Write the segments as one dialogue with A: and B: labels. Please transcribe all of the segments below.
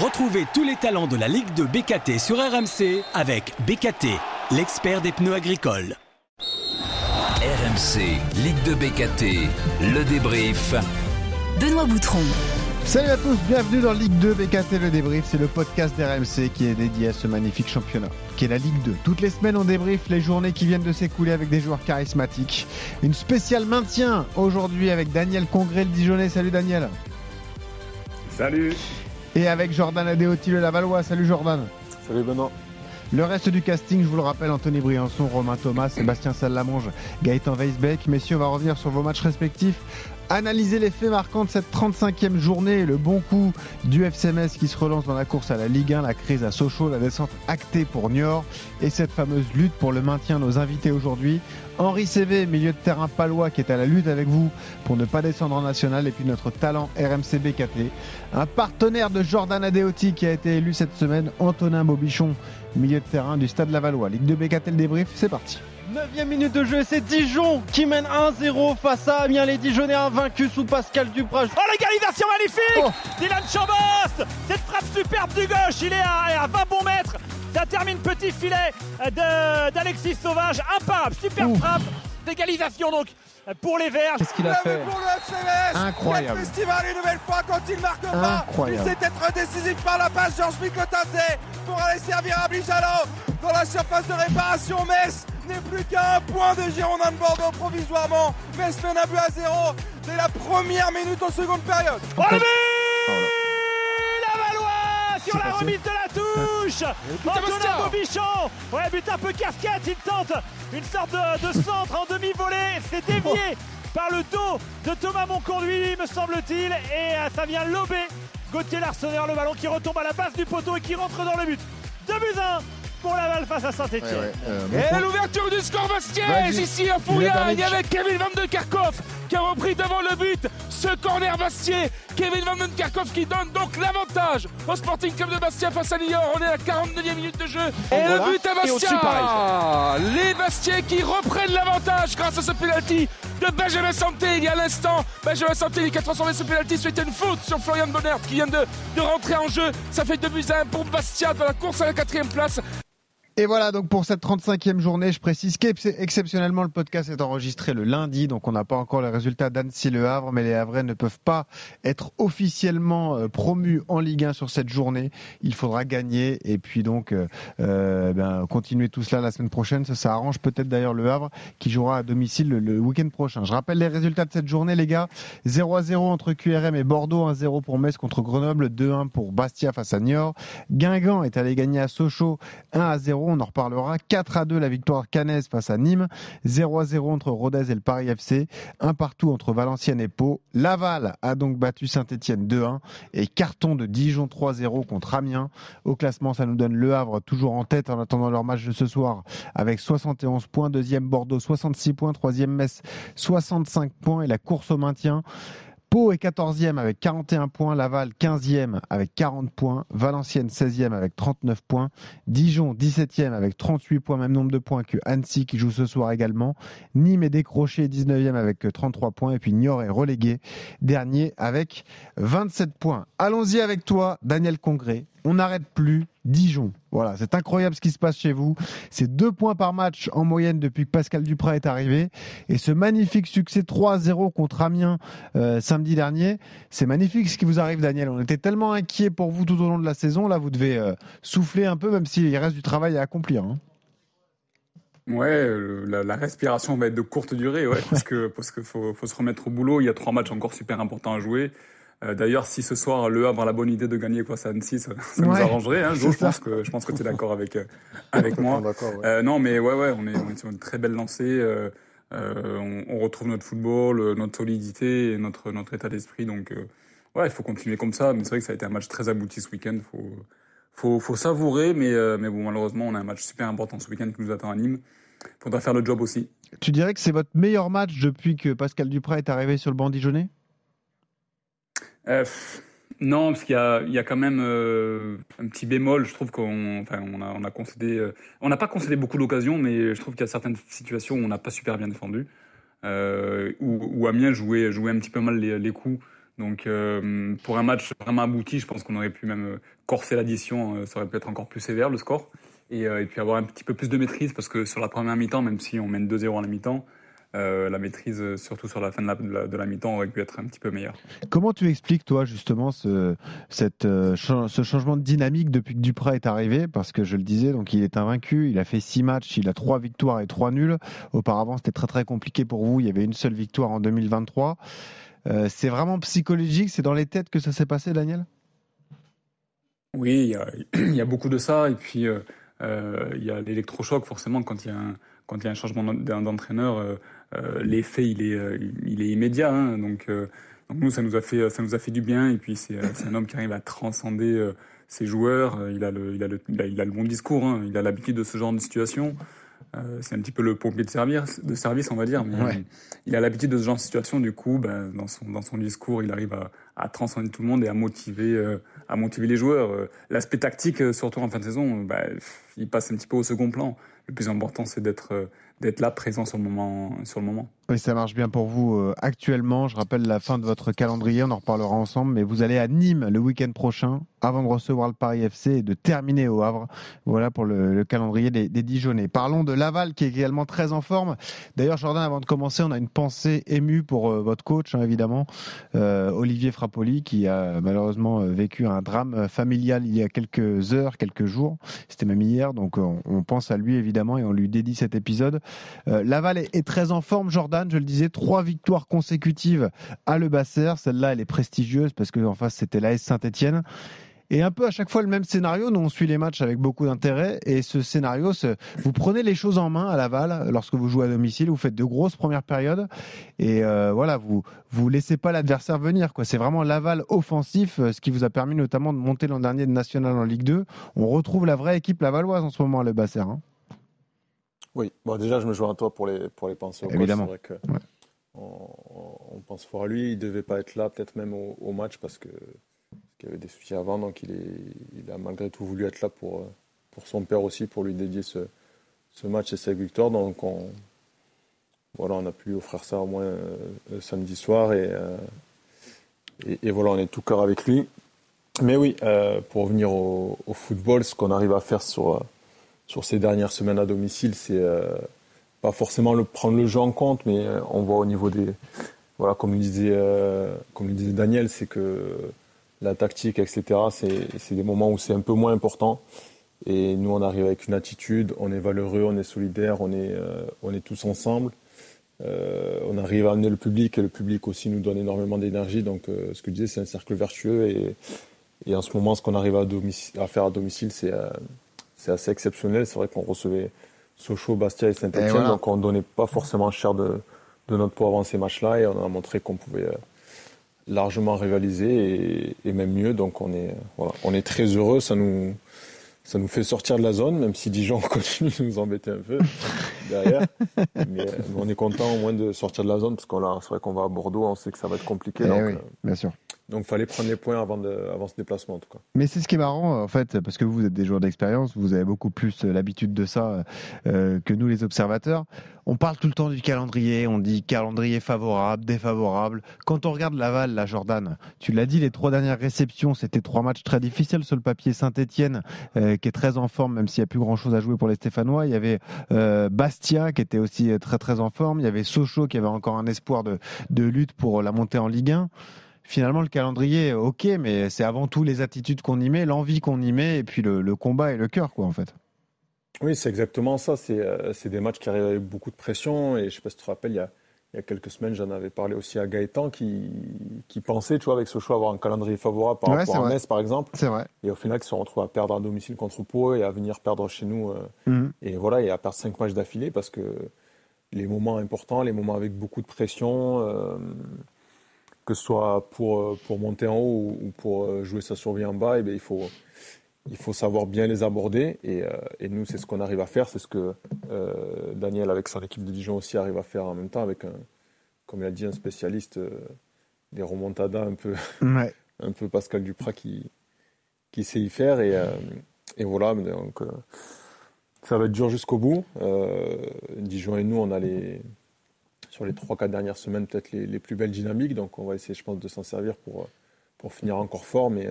A: Retrouvez tous les talents de la Ligue de BKT sur RMC avec BKT, l'expert des pneus agricoles.
B: RMC, Ligue de BKT, le débrief.
C: Benoît Boutron.
D: Salut à tous, bienvenue dans Ligue 2 BKT Le Débrief, c'est le podcast d'RMC qui est dédié à ce magnifique championnat, qui est la Ligue 2. Toutes les semaines on débrief les journées qui viennent de s'écouler avec des joueurs charismatiques. Une spéciale maintien aujourd'hui avec Daniel Congré le Dijonais. Salut Daniel.
E: Salut.
D: Et avec Jordan Adéoti le Lavallois. Salut Jordan.
E: Salut Benoît.
D: Le reste du casting, je vous le rappelle, Anthony Briançon, Romain Thomas, Sébastien Sallamonge, Gaëtan Weisbeck. Messieurs, on va revenir sur vos matchs respectifs analyser les faits marquants de cette 35e journée, le bon coup du FCMS qui se relance dans la course à la Ligue 1, la crise à Sochaux, la descente actée pour Niort et cette fameuse lutte pour le maintien. Nos invités aujourd'hui, Henri CV, milieu de terrain palois qui est à la lutte avec vous pour ne pas descendre en national et puis notre talent RMC BKT, un partenaire de Jordan Adeoti qui a été élu cette semaine, Antonin Bobichon, milieu de terrain du Stade Lavallois. Ligue de BKT le débrief, c'est parti. 9 minute de jeu, c'est Dijon qui mène 1-0 face à Amiens. Les Dijonais invaincus sous Pascal Duprat.
F: Oh l'égalisation magnifique oh. Dylan Chambos Cette frappe superbe du gauche, il est à, 20 bons mètres. Ça termine petit filet d'Alexis Sauvage. Imparable, super frappe d'égalisation donc pour les Verts.
D: Qu'est-ce qu'il a fait
G: pour le
D: Incroyable.
G: festival une nouvelle fois quand il marque pas. Il s'est être décisif par la passe Georges Mikotadze pour aller servir à Bijalo dans la surface de réparation. Metz n'est plus qu'à un point de Girondin de Bordeaux provisoirement. Mène un but à zéro dès la première minute en seconde période.
F: Oh le but La Valois sur la remise de la touche Antonin Bobichon Ouais, but un peu casquette, il tente une sorte de, centre en demi-volée. C'est dévié par le dos de Thomas Monconduit, me semble-t-il. Et euh, ça vient lober Gauthier Larsonneur, le ballon qui retombe à la base du poteau et qui rentre dans le but. 2 buts 1 pour Laval face à Saint-Etienne.
H: Euh, et l'ouverture du score Bastiaise ici à Fouillade avec Kevin Van de Kerkhoff qui a repris devant le but ce corner Bastier. Kevin Van den Kerkhoff qui donne donc l'avantage au Sporting Club de Bastia face à Niort. On est à la 49e minute de jeu. Et le but à Bastia. Les Bastiais qui reprennent l'avantage grâce à ce penalty de Benjamin Santé il y a l'instant. Benjamin Santé qui a transformé ce penalty. C'était une faute sur Florian Bonner qui vient de, de rentrer en jeu. Ça fait 2 buts à 1 pour Bastia dans la course à la quatrième place.
D: Et voilà donc pour cette 35e journée, je précise qu'exceptionnellement le podcast est enregistré le lundi, donc on n'a pas encore les résultats d'Annecy-Le Havre, mais les Havrais ne peuvent pas être officiellement euh, promus en Ligue 1 sur cette journée. Il faudra gagner et puis donc euh, euh, ben, continuer tout cela la semaine prochaine. Ça, ça arrange peut-être d'ailleurs Le Havre qui jouera à domicile le, week-end prochain. Je rappelle les résultats de cette journée les gars. 0 à 0 entre QRM et Bordeaux, 1-0 pour Metz contre Grenoble, 2-1 pour Bastia face à Niort. Guingamp est allé gagner à Sochaux 1 à 0 on en reparlera. 4 à 2 la victoire cannaise face à Nîmes, 0 à 0 entre Rodez et le Paris FC, un partout entre Valenciennes et Pau. Laval a donc battu Saint-Etienne 2-1 et carton de Dijon 3-0 contre Amiens. Au classement, ça nous donne Le Havre toujours en tête en attendant leur match de ce soir avec 71 points, deuxième Bordeaux 66 points, troisième Metz 65 points et la course au maintien. Pau est 14e avec 41 points, Laval 15e avec 40 points, Valenciennes 16e avec 39 points, Dijon 17e avec 38 points, même nombre de points que Annecy qui joue ce soir également, Nîmes est décroché 19e avec 33 points et puis Niort est relégué dernier avec 27 points. Allons-y avec toi Daniel Congré, on n'arrête plus Dijon. Voilà, c'est incroyable ce qui se passe chez vous. C'est deux points par match en moyenne depuis que Pascal Duprat est arrivé. Et ce magnifique succès 3-0 contre Amiens euh, samedi dernier, c'est magnifique ce qui vous arrive, Daniel. On était tellement inquiets pour vous tout au long de la saison. Là, vous devez euh, souffler un peu, même s'il reste du travail à accomplir. Hein.
E: Ouais, la, respiration va être de courte durée, ouais, parce que parce qu'il faut, faut se remettre au boulot. Il y a trois matchs encore super importants à jouer. Euh, d'ailleurs, si ce soir Le Havre a la bonne idée de gagner quoi, ça Annecy, ça, ça nous arrangerait. Hein, je, pense que je pense que tu es d'accord avec euh, avec moi. Euh, non, mais ouais, ouais, on est, on est sur une très belle lancée. Euh, on, on, retrouve notre football, notre solidité et notre notre état d'esprit. Donc, ouais, il faut continuer comme ça. Mais c'est vrai que ça a été un match très abouti ce week-end. Faut faut faut savourer, mais mais bon, malheureusement, on a un match super important ce week-end qui nous attend à Nîmes. Faudra faire le job aussi.
D: Tu dirais que c'est votre meilleur match depuis que Pascal Duprat est arrivé sur le banc dijonnais
E: euh, non, parce qu'il y y a quand même euh, un petit bémol. Je trouve qu'on, enfin, on a, on euh, on n'a pas concédé beaucoup d'occasions, mais je trouve qu'il y a certaines situations où on n'a pas super bien défendu, où, Amiens jouait, jouait un petit peu mal les, les coups. Donc pour un match vraiment abouti, je pense qu'on aurait pu même corser l'addition, ça aurait pu être encore plus sévère le score. Et, et, puis avoir un petit peu plus de maîtrise parce que sur la première mi-temps, même si on mène 2-0 à la mi-temps, euh, la maîtrise, euh, surtout sur la fin de la, de la, mi-temps, aurait pu être un petit peu meilleure.
D: Comment tu expliques, toi, justement, ce, cette, euh, ce changement de dynamique depuis que Duprat est arrivé? Parce que je le disais, donc il est invaincu, il a fait six matchs, il a trois victoires et trois nuls. Auparavant, c'était très très compliqué pour vous. Il y avait une seule victoire en 2023. c'est vraiment psychologique, c'est dans les têtes que ça s'est passé, Daniel?
E: Oui, il y, a, il y, a, beaucoup de ça. Et puis, il y a l'électrochoc, forcément, quand il y a un, quand il y a un changement d'entraîneur l'effet il est, euh, il est immédiat. Hein, donc, euh, donc, nous, ça nous a fait, ça nous a fait du bien. Et puis c'est un homme qui arrive à transcender ses joueurs. Il a le, il a le, il a, le bon discours. Hein, il a l'habitude de ce genre de situation. c'est un petit peu le pompier de service, de service on va dire. Mais il a l'habitude de ce genre de situation. Du coup, ben, dans, son, dans son discours, il arrive à, à transcender tout le monde et à motiver, à motiver les joueurs. L'aspect tactique, surtout en fin de saison, ben, il passe un petit peu au second plan. Le plus important, c'est d'être d'être là présent sur le moment. Sur le moment.
D: Oui, ça marche bien pour vous euh, actuellement. Je rappelle la fin de votre calendrier, on en reparlera ensemble, mais vous allez à Nîmes le week-end prochain avant de recevoir le Paris FC et de terminer au Havre. Voilà pour le, calendrier des, des Dijonais. Parlons de Laval qui est également très en forme. D'ailleurs, Jordan, avant de commencer, on a une pensée émue pour euh, votre coach, hein, évidemment, euh, Olivier Frappoli, qui a malheureusement vécu un drame familial il y a quelques heures, quelques jours. C'était même hier, donc on, pense à lui évidemment et on lui dédie cet épisode. Laval est très en forme, Jordan je le disais, trois victoires consécutives à Le Basser. Celle-là, elle est prestigieuse parce que en face, c'était l'AS Saint-Etienne. Et un peu à chaque fois le même scénario. Nous, on suit les matchs avec beaucoup d'intérêt. Et ce scénario, vous prenez les choses en main à Laval lorsque vous jouez à domicile. Vous faites de grosses premières périodes. Et euh, voilà, vous vous laissez pas l'adversaire venir. C'est vraiment Laval offensif, euh, ce qui vous a permis notamment de monter l'an dernier de national en Ligue 2. On retrouve la vraie équipe lavalloise en ce moment à Le Basser. Hein.
I: Oui, bon, déjà, je me joins à toi pour les, pour les pensées au
D: Évidemment. Vrai
I: que on, pense fort à lui. Il ne devait pas être là, peut-être même au, match, parce qu'il y avait des soucis avant. Donc, il, est, il, a malgré tout voulu être là pour, pour son père aussi, pour lui dédier ce, ce match et cette victoire. Donc, on, voilà, on a pu offrir ça au moins euh, samedi soir. Euh, et, et, voilà, on est tout cœur avec lui. Mais oui, euh, pour revenir au, au, football, ce qu'on arrive à faire sur sur ces dernières semaines à domicile, c'est euh, pas forcément prendre le jeu en compte, mais euh, on voit au niveau des. Voilà, comme le disait, euh, comme le disait Daniel, c'est que la tactique, etc., c'est des moments où c'est un peu moins important. Et nous, on arrive avec une attitude, on est valeureux, on est solidaire, on est, on est tous ensemble. on arrive à amener le public et le public aussi nous donne énormément d'énergie. Donc, ce que je disais, c'est un cercle vertueux. Et, en ce moment, ce qu'on arrive à, faire à domicile, c'est c'est assez exceptionnel. C'est vrai qu'on recevait Sochaux, Bastia et Saint-Etienne, donc on ne donnait pas forcément cher de, de notre poids avant ces matchs-là et on a montré qu'on pouvait euh, largement rivaliser et, même mieux. Donc on est, voilà, on est très heureux. Ça nous, ça nous fait sortir de la zone, même si Dijon continue de nous embêter un peu derrière. Mais, on est content au moins de sortir de la zone parce qu'on c'est vrai qu'on va à Bordeaux, on sait que ça va être compliqué.
D: Eh oui, euh, bien sûr.
I: Donc, fallait prendre les points avant, de, avant ce déplacement, en tout cas.
D: Mais c'est ce qui est marrant, en fait, parce que vous êtes des joueurs d'expérience, vous avez beaucoup plus euh, l'habitude de ça euh, que nous, les observateurs. On parle tout le temps du calendrier, on dit calendrier favorable, défavorable. Quand on regarde Laval, la Jordan, tu l'as dit, les trois dernières réceptions, c'était trois matchs très difficiles sur le papier. Saint-Etienne, euh, qui est très en forme, même s'il n'y a plus grand-chose à jouer pour les Stéphanois. Il y avait Bastia, qui était aussi très très en forme. Il y avait Sochaux, qui avait encore un espoir de, de lutte pour la montée en Ligue 1 finalement, le calendrier, ok, mais c'est avant tout les attitudes qu'on y met, l'envie qu'on y met, et puis le, combat et le cœur, quoi, en fait.
I: Oui, c'est exactement ça. Euh, c'est des matchs qui arrivent avec beaucoup de pression. Et je ne sais pas si tu te rappelles, il y a, il y a quelques semaines, j'en avais parlé aussi à Gaëtan qui, qui pensait, tu vois, avec ce choix, avoir un calendrier favorable par rapport à Metz, par exemple.
D: C'est vrai.
I: Et au final, ils se retrouvent à perdre à domicile contre Pau et à venir perdre chez nous. Euh, mhm. Et voilà, et à perdre cinq matchs d'affilée parce que les moments importants, les moments avec beaucoup de pression, euh, que ce soit pour, euh, pour monter en haut ou pour euh, jouer sa survie en bas, et eh il, faut, il faut savoir bien les aborder. Et, euh, et nous, c'est ce qu'on arrive à faire. C'est ce que Daniel, avec son équipe de Dijon aussi, arrive à faire en même temps, avec, un, comme il a dit, un spécialiste des remontadas un peu, un peu Pascal Duprat qui, qui sait y faire. Et, et voilà, donc, ça va être dur jusqu'au bout. Dijon et nous, on a les sur les 3-4 dernières semaines peut-être les, plus belles dynamiques. Donc on va essayer, je pense, de s'en servir pour, pour finir encore fort. Mais,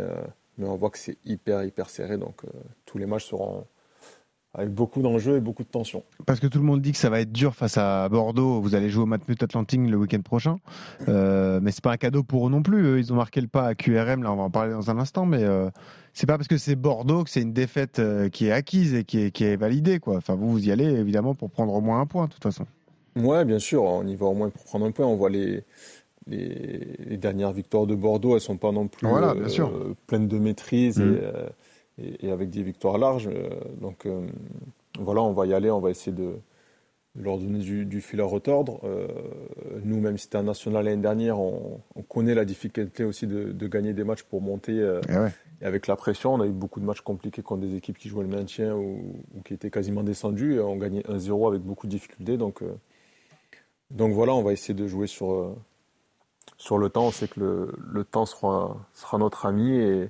I: mais on voit que c'est hyper, hyper serré. Donc tous les matchs seront avec beaucoup d'enjeux et beaucoup de tensions.
D: Parce que tout le monde dit que ça va être dur face à Bordeaux. Vous allez jouer au Matmut Atlantique le week-end prochain. Euh, mais c'est pas un cadeau pour eux non plus. Ils ont marqué le pas à QRM. Là, on va en parler dans un instant. Mais euh, c'est pas parce que c'est Bordeaux que c'est une défaite euh, qui est acquise et qui est, qui est validée. Enfin, vous, vous y allez évidemment pour prendre au moins un point, de toute façon.
I: Ouais, bien sûr. On y va au moins pour prendre un point. On voit les, les, dernières victoires de Bordeaux. Elles sont pas non plus
D: voilà,
I: euh, pleines de maîtrise. Mm. Et, et, avec des victoires larges. Euh, donc euh, voilà, on va y aller, on va essayer de leur donner du, fil à retordre. Euh, nous, même si c'était un national l'année dernière, on, connaît la difficulté aussi de, gagner des matchs pour monter.
D: Eh
I: et avec la pression, on a eu beaucoup de matchs compliqués contre des équipes qui jouaient le maintien ou, qui étaient quasiment descendues. Et on gagnait 1-0 avec beaucoup de difficultés. Donc, donc voilà, on va essayer de jouer sur, sur le temps. On sait que le, le temps sera, sera notre ami et,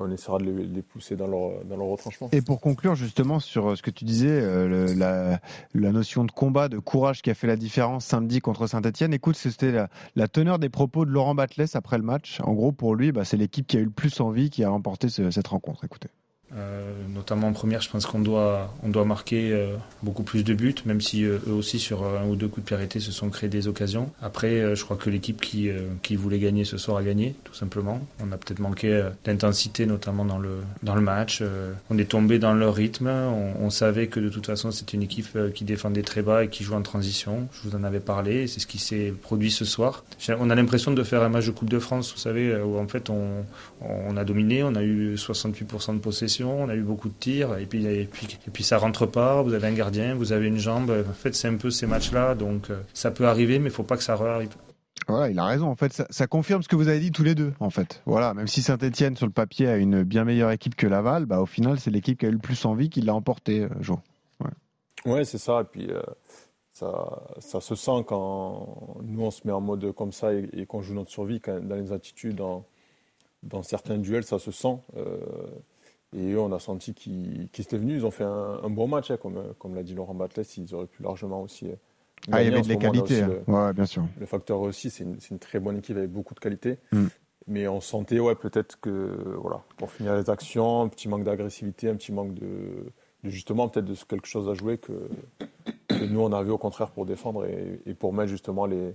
I: on essaiera de les, pousser dans leur, dans leur retranchement.
D: Et pour conclure justement sur euh, ce que tu disais, euh, la, la, notion de combat, de courage qui a fait la différence samedi contre Saint-Etienne, écoute, c'était la, la, teneur des propos de Laurent Batles après le match. En gros, pour lui, bah, c'est l'équipe qui a eu le plus envie qui a remporté cette rencontre. Écoutez.
J: Euh, notamment en première, je pense qu'on doit, on doit marquer euh, beaucoup plus de buts, même si euh, eux aussi sur un ou deux coups de pied arrêtés se sont créés des occasions. Après, je crois que l'équipe qui, qui voulait gagner ce soir a gagné, tout simplement. On a peut-être manqué d'intensité, notamment dans le, dans le match. on est tombé dans leur rythme. On, savait que de toute façon, c'était une équipe qui défendait très bas et qui jouait en transition. Je vous en avais parlé. C'est ce qui s'est produit ce soir. On a l'impression de faire un match de Coupe de France, vous savez, où en fait on, on a dominé. On a eu 68% de possession on a eu beaucoup de tirs, et puis, et puis, et puis ça rentre pas, vous avez un gardien, vous avez une jambe. En fait, c'est un peu ces matchs-là, donc euh, ça peut arriver, mais il faut pas que ça arrive.
D: Voilà, il a raison. En fait, ça, confirme ce que vous avez dit tous les deux. En fait, voilà. Même si Saint-Etienne sur le papier a une bien meilleure équipe que Laval, bah au final, c'est l'équipe qui a eu le plus envie qui l'a emporté, euh, Jo.
I: Ouais. ouais c'est ça. Et puis euh, ça, ça se sent quand nous on se met en mode comme ça et, qu'on joue notre survie quand, dans les attitudes, dans, dans certains duels, ça se sent. Et eux, on a senti qu'ils étaient venus. Ils ont fait un, bon match, hein, comme, comme l'a dit Laurent Batles. Ils auraient pu largement aussi. Euh,
D: ah, il y avait de la qualité. Hein. Le, ouais, bien sûr.
I: Le facteur aussi, c'est une, une, très bonne équipe avec beaucoup de qualité. Mm. Mais on sentait, ouais, peut-être que, voilà, pour finir les actions, un petit manque d'agressivité, un petit manque de, de justement, peut-être de quelque chose à jouer que, que, nous, on avait au contraire pour défendre et, et pour mettre justement les,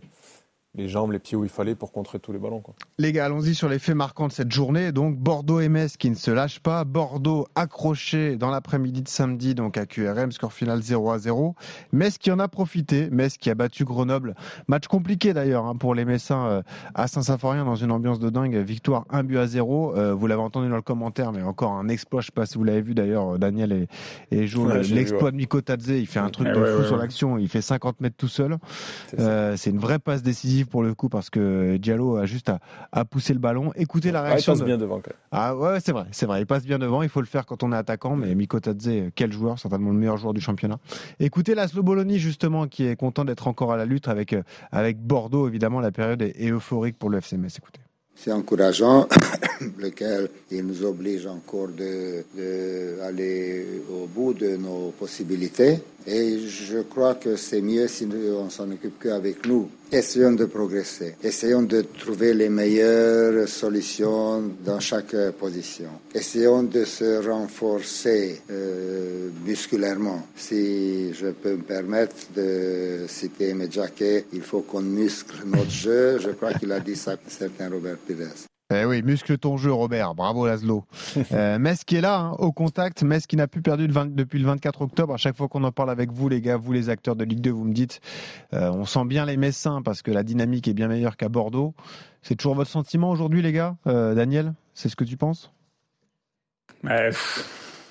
I: les jambes, les pieds où il fallait pour contrer tous les ballons. Quoi.
D: Les gars, allons-y sur les faits marquants de cette journée. Donc Bordeaux et Metz qui ne se lâchent pas. Bordeaux accroché dans l'après-midi de samedi donc à QRM, score final 0 à 0. Metz qui en a profité. Metz qui a battu Grenoble. Match compliqué d'ailleurs hein, pour les Messins euh, à Saint-Symphorien dans une ambiance de dingue. Victoire 1 but à 0. Euh, vous l'avez entendu dans le commentaire, mais encore un exploit. Je ne sais pas si vous l'avez vu d'ailleurs, Daniel et, et Jo. L'exploit de Mikotadze, il fait un truc de fou sur l'action. Il fait 50 mètres tout seul. C'est euh, une vraie passe décisive pour le coup parce que Diallo a juste à, pousser le ballon. Écoutez la réaction.
I: il passe bien devant.
D: Ah ouais, c'est vrai, c'est vrai. Il passe bien devant. Il faut le faire quand on est attaquant. Mais Miko Tadze, quel joueur, certainement le meilleur joueur du championnat. Écoutez Laszlo Bologna justement qui est content d'être encore à la lutte avec avec Bordeaux. Évidemment, la période est, euphorique pour le FCMS. Écoutez.
K: C'est encourageant, lequel il nous oblige encore d'aller de, au bout de nos possibilités. Et je crois que c'est mieux si on s'en occupe qu'avec nous. Essayons de progresser. Essayons de trouver les meilleures solutions dans chaque position. Essayons de se renforcer euh, musculairement. Si je peux me permettre de citer Medjake, il faut qu'on muscle notre jeu. Je crois qu'il a dit ça, certain Robert Pires.
D: Eh oui, muscle ton jeu, Robert. Bravo, Laszlo. Euh, Metz qui est là, hein, au contact. Metz qui n'a plus perdu depuis le 24 octobre. À chaque fois qu'on en parle avec vous, les gars, vous les acteurs de Ligue 2, vous me dites, euh, on sent bien les Messins parce que la dynamique est bien meilleure qu'à Bordeaux. C'est toujours votre sentiment aujourd'hui, les gars euh, Daniel, c'est ce que tu penses?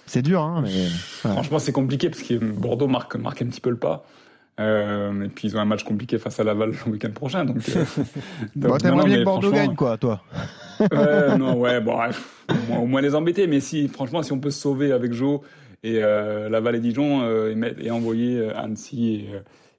D: C'est dur, hein, mais...
E: Franchement, c'est compliqué parce que Bordeaux marque, marque un petit peu le pas. Euh, et puis ils ont un match compliqué face à Laval le week-end prochain. Donc, euh,
D: donc t'aimerais bien que Bordeaux gagne, quoi, toi
E: ouais, non, ouais, bon, au, moins, les embêter. Mais si, franchement, si on peut se sauver avec Joe et euh, Laval et Dijon euh, et, et, envoyer Annecy et,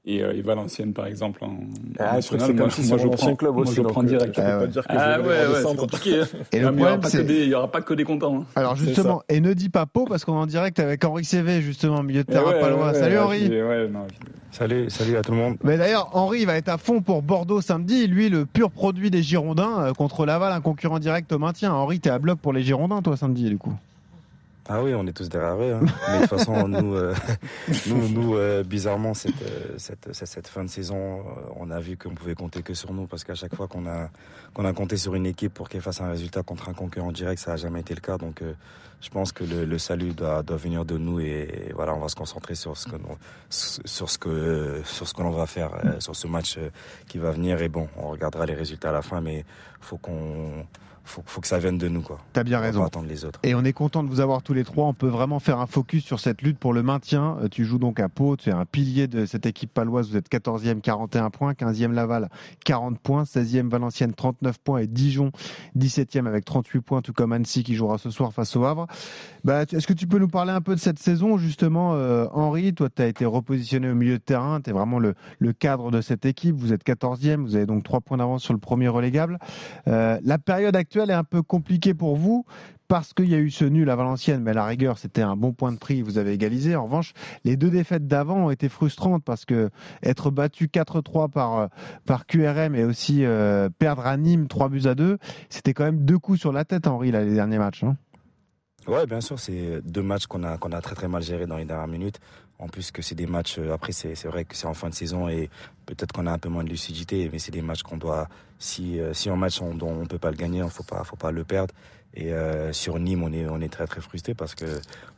E: euh, et, Valenciennes par exemple en,
I: ah, national. Moi, moi, je prends, club aussi,
E: moi, je prends direct.
I: Euh, pas dire que
E: ah ouais, ouais c'est compliqué. Hein. Et le problème, il n'y aura pas que des contents. Hein.
D: Alors justement, et ne dis pas Pau parce qu'on est en direct avec Henri CV justement, milieu de terrain ouais, palois. salut Henri.
E: Non,
L: salut, salut à tout le monde.
D: Mais d'ailleurs, Henri va être à fond pour Bordeaux samedi. Lui, le pur produit des Girondins euh, contre Laval, un concurrent direct au maintien. Henri, t'es à bloc pour les Girondins, toi samedi, du coup.
L: Ah oui, on est tous derrière eux. Hein. Mais de toute façon, nous, euh, nous, nous euh, bizarrement, cette, euh, cette, cette, fin de saison, on a vu qu'on pouvait compter que sur nous parce qu'à chaque fois qu'on a, qu'on a compté sur une équipe pour qu'elle fasse un résultat contre un concurrent direct, ça n'a jamais été le cas. Donc, je pense que le, le salut doit, doit, venir de nous et, voilà, on va se concentrer sur ce que, sur ce que, sur ce que l'on va faire, sur ce match qui va venir. Et bon, on regardera les résultats à la fin, mais faut qu'on faut, faut que ça vienne de nous. quoi.
D: T'as bien raison.
L: attendre les autres.
D: Et on est content de vous avoir tous les trois. On peut vraiment faire un focus sur cette lutte pour le maintien. Euh, tu joues donc à Pau, tu es un pilier de cette équipe paloise. Vous êtes 14e, 41 points, 15e Laval, 40 points, 16e Valenciennes, 39 points et Dijon, 17e avec 38 points, tout comme Annecy qui jouera ce soir face au Havre. Bah, Est-ce que tu peux nous parler un peu de cette saison justement, euh, Henri? Toi, tu as été repositionné au milieu de terrain, tu es vraiment le, le, cadre de cette équipe. Vous êtes 14e, vous avez donc 3 points d'avance sur le premier relégable. Euh, la période actuelle, est un peu compliqué pour vous parce qu'il y a eu ce nul à Valenciennes, mais à la rigueur, c'était un bon point de prix, vous avez égalisé. En revanche, les deux défaites d'avant ont été frustrantes parce que être battu 4-3 par, par QRM et aussi euh, perdre à Nîmes 3 buts à 2, c'était quand même deux coups sur la tête, Henri, là, les derniers matchs. Hein.
L: Ouais, bien sûr, c'est deux matchs qu'on a, qu'on a très très mal gérés dans les dernières minutes. En plus que c'est des matchs, euh, après c'est vrai que c'est en fin de saison et peut-être qu'on a un peu moins de lucidité, mais c'est des matchs qu'on doit, si, euh, si un match on, dont on peut pas le gagner, faut pas, faut pas le perdre. Et euh, sur Nîmes, on est, on est très très frustré parce que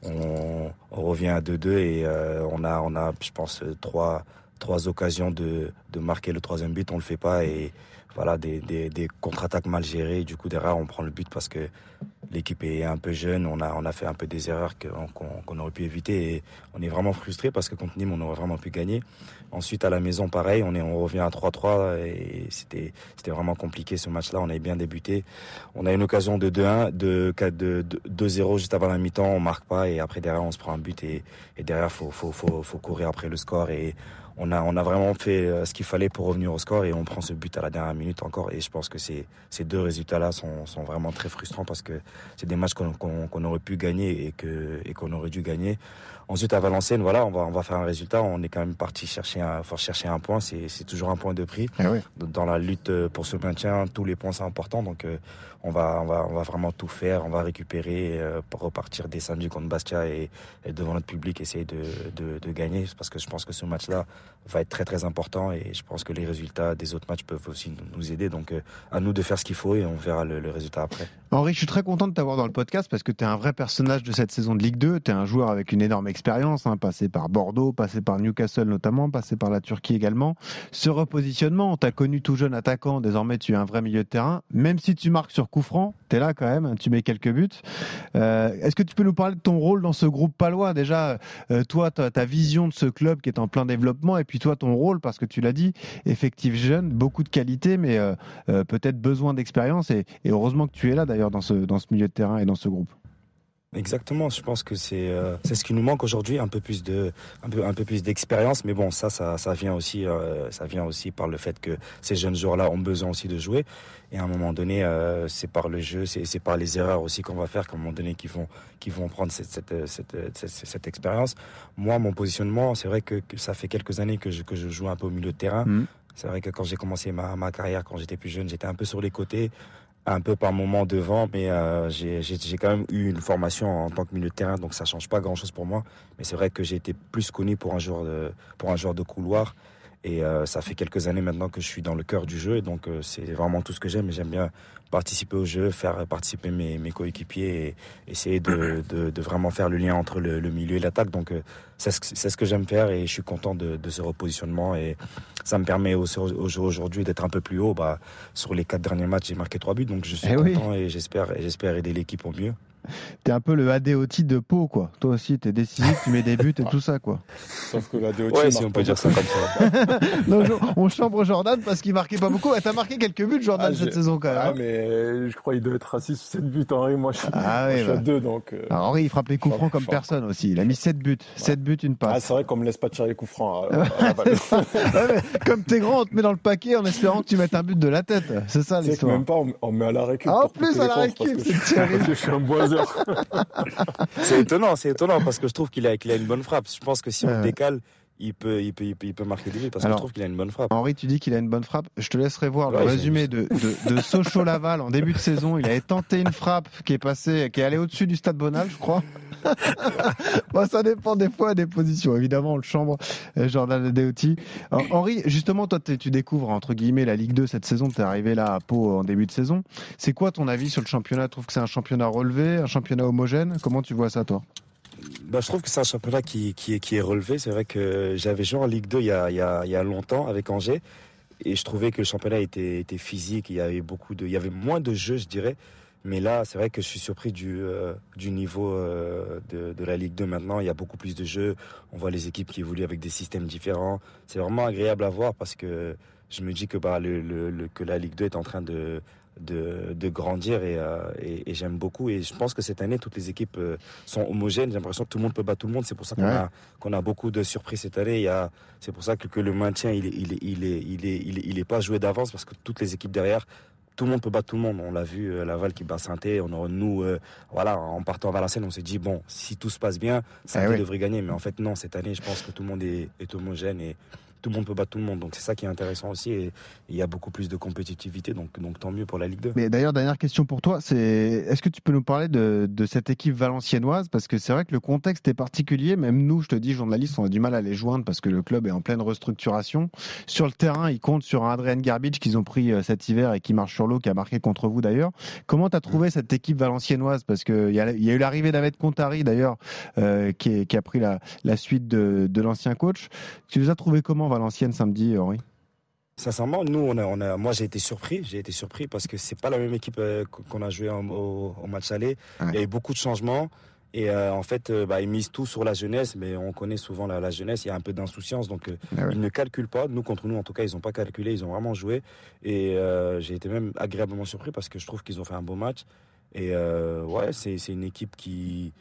L: on, on revient à 2-2 et on a, on a, je pense, trois, trois occasions de, de marquer le troisième but, on le fait pas et voilà des, des, contre-attaques mal gérées. Du coup derrière on prend le but parce que l'équipe est un peu jeune, on a, on a fait un peu des erreurs qu'on aurait pu éviter et on est vraiment frustré parce que contre Nîmes, on aurait vraiment pu gagner. Ensuite, à la maison, pareil, on, est, on revient à 3-3 et c'était vraiment compliqué ce match-là. On avait bien débuté. On a une occasion de 2-1, de 2-0 juste avant la mi-temps, on marque pas et après derrière, on se prend un but et, et derrière, faut, faut, faut, faut courir après le score et on a, on a vraiment fait euh, ce qu'il fallait pour revenir au score et on prend ce but à la dernière minute encore. Et je pense que ces, ces deux résultats-là sont, sont vraiment très frustrants parce que c'est des matchs qu'on aurait pu gagner et que et qu'on aurait dû gagner. Ensuite à Valenciennes, voilà, on va on va faire un résultat. On est quand même parti chercher un, faut chercher un point. C'est toujours un point de prix.
D: Eh
L: Dans la lutte pour ce maintien, tous les points sont importants. Donc euh, on va on va on va vraiment tout faire. On va récupérer euh, pour repartir des samedis contre Bastia et, devant notre public essayer de, de, de gagner parce que je pense que ce match-là va être très très important et je pense que les résultats des autres matchs peuvent aussi nous aider. Donc euh, à nous de faire ce qu'il faut et on verra le, résultat après.
D: Henri, je suis très content de t'avoir dans le podcast parce que tu es un vrai personnage de cette saison de Ligue 2. Tu es un joueur avec une énorme expérience, hein, passé par Bordeaux, passé par Newcastle notamment, passé par la Turquie également. Ce repositionnement, on t'a connu tout jeune attaquant, désormais tu es un vrai milieu de terrain. Même si tu marques sur coup franc, tu es là quand même, tu mets quelques buts. Euh, Est-ce que tu peux nous parler de ton rôle dans ce groupe palois? Déjà, euh, toi, ta, vision de ce club qui est en plein développement et puis toi, ton rôle, parce que tu l'as dit, effectif jeune, beaucoup de qualité, mais euh, peut-être besoin d'expérience. Et, heureusement que tu es là d'ailleurs dans ce milieu de terrain et dans ce groupe.
L: Exactement, je pense que c'est euh, c'est ce qui nous manque aujourd'hui, un peu plus de un peu un peu plus d'expérience, mais bon ça ça ça vient aussi ça vient aussi par le fait que ces jeunes joueurs là ont besoin aussi de jouer et à un moment donné c'est par le jeu, c'est c'est par les erreurs aussi qu'on va faire qu'à un moment donné qui vont qui vont prendre cette cette cette, cette, expérience. Moi mon positionnement, c'est vrai que, ça fait quelques années que je que je joue un peu au milieu de terrain. Mmh. C'est vrai que quand j'ai commencé ma, ma carrière, quand j'étais plus jeune, j'étais un peu sur les côtés un peu par moment devant, mais euh, j'ai quand même eu une formation en tant que milieu de terrain, donc ça change pas grand chose pour moi. Mais c'est vrai que j'ai été plus connu pour un joueur de, pour un joueur de couloir. Et euh, ça fait quelques années maintenant que je suis dans le cœur du jeu, et donc euh, c'est vraiment tout ce que j'aime. J'aime bien participer au jeu, faire participer mes, mes coéquipiers et essayer de, de, de, vraiment faire le lien entre le, le milieu et l'attaque. Donc c'est ce, ce, que j'aime faire et je suis content de, de, ce repositionnement et ça me permet aujourd'hui d'être un peu plus haut. Bah, sur les quatre derniers matchs, j'ai marqué trois buts, donc je suis eh content et j'espère aider l'équipe au mieux.
D: T'es un peu le ADOT de Pau, quoi. Toi aussi, t'es décisif, tu mets des buts et tout ça, quoi.
I: Sauf que l'ADOT.
L: Ouais, si on peut dire ça comme ça.
D: non, on chambre Jordan parce qu'il marquait pas beaucoup. T'as marqué quelques buts, Jordan, ah, cette saison, quand même.
I: Ah,
D: hein.
I: mais je crois qu'il doit être à 6 ou 7 buts, Henri. Moi, je suis, ah, oui, à 2, donc. Euh...
D: Alors, Henri, il frappe les coups francs comme personne aussi. Il a mis 7 buts. 7 buts, une passe.
I: Ah, c'est vrai qu'on me laisse pas tirer les coups francs.
D: À, comme t'es grand, on te met dans le paquet en espérant que tu mettes un but de la tête. C'est ça l'histoire.
I: même pas, on, met à la récup.
D: Ah, en plus, à la récup, c'est
I: terrible. je suis un
L: c'est étonnant, c'est étonnant parce que je trouve qu'il a, qu'il a une bonne frappe. Je pense que si on décale, il peut, il peut, il peut, il peut marquer des buts parce que je trouve qu'il a une bonne frappe.
D: Henri, tu dis qu'il a une bonne frappe. Je te laisserai voir le résumé de, de, de Sochaux Laval en début de saison. Il avait tenté une frappe qui est passée, qui est allée au-dessus du stade Bonal, je crois. bon, ça dépend des fois des positions. Évidemment, on le chambre, euh, Jordan Deoti. Henri, justement, toi, tu découvres, entre guillemets, la Ligue 2 cette saison. Tu es arrivé là à Pau en début de saison. C'est quoi ton avis sur le championnat? Tu trouves que c'est un championnat relevé, un championnat homogène? Comment tu vois ça, toi?
L: Bah, je trouve que c'est un championnat qui, qui, qui est relevé. C'est vrai que j'avais joué en Ligue 2 il y, a, il, y a, il y a longtemps avec Angers et je trouvais que le championnat était, était physique. Il y avait beaucoup de, il y avait moins de jeux, je dirais. Mais là, c'est vrai que je suis surpris du, euh, du niveau euh, de, de, la Ligue 2 maintenant. Il y a beaucoup plus de jeux. On voit les équipes qui évoluent avec des systèmes différents. C'est vraiment agréable à voir parce que je me dis que, bah, le, le, que la Ligue 2 est en train de, de, de grandir et, euh, et, et j'aime beaucoup. Et je pense que cette année, toutes les équipes euh, sont homogènes. J'ai l'impression que tout le monde peut battre tout le monde. C'est pour ça qu'on a, qu'on a beaucoup de surprises cette année. Il y a, c'est pour ça que, que le maintien, il est, il est, il est, il est, il est, il est pas joué d'avance parce que toutes les équipes derrière tout le monde peut battre tout le monde. On l'a vu, euh, Laval qui bat saint On nous, euh, voilà, en partant vers la scène, on s'est dit bon, si tout se passe bien, saint eh devrait gagner. Mais en fait, non. Cette année, je pense que tout le monde est, est homogène et tout le monde peut battre tout le monde. Donc c'est ça qui est intéressant aussi. Et il y a beaucoup plus de compétitivité. Donc, donc tant mieux pour la Ligue 2.
D: Mais d'ailleurs, dernière question pour toi, c'est est-ce que tu peux nous parler de, de cette équipe valenciennoise? Parce que c'est vrai que le contexte est particulier. Même nous, je te dis, journalistes, on a du mal à les joindre parce que le club est en pleine restructuration. Sur le terrain, ils comptent sur un Adrian Garbage qu'ils ont pris euh, cet hiver et qui marche sur l'eau, qui a marqué contre vous d'ailleurs. Comment tu as trouvé cette équipe valenciennoise? Parce qu'il y, y a eu l'arrivée d'Avet Contari d'ailleurs, euh, qui, qui, a pris la, la suite de, de l'ancien coach. Tu les as trouvés comment Valenciennes samedi, Henri
L: Sincèrement, nous, on a, on a, moi, j'ai été surpris. J'ai été surpris parce que c'est pas la même équipe euh, qu'on a joué au, match aller. Il y a eu beaucoup de changements. Et euh, en fait, euh, bah, ils misent tout sur la jeunesse, mais on connaît souvent la, jeunesse, il y a un peu d'insouciance, donc ah ils ne calculent pas. Nous, contre nous, en tout cas, ils n'ont pas calculé, ils ont vraiment joué. Et j'ai été même agréablement surpris parce que je trouve qu'ils ont fait un beau match. Et ouais, c'est une équipe qui,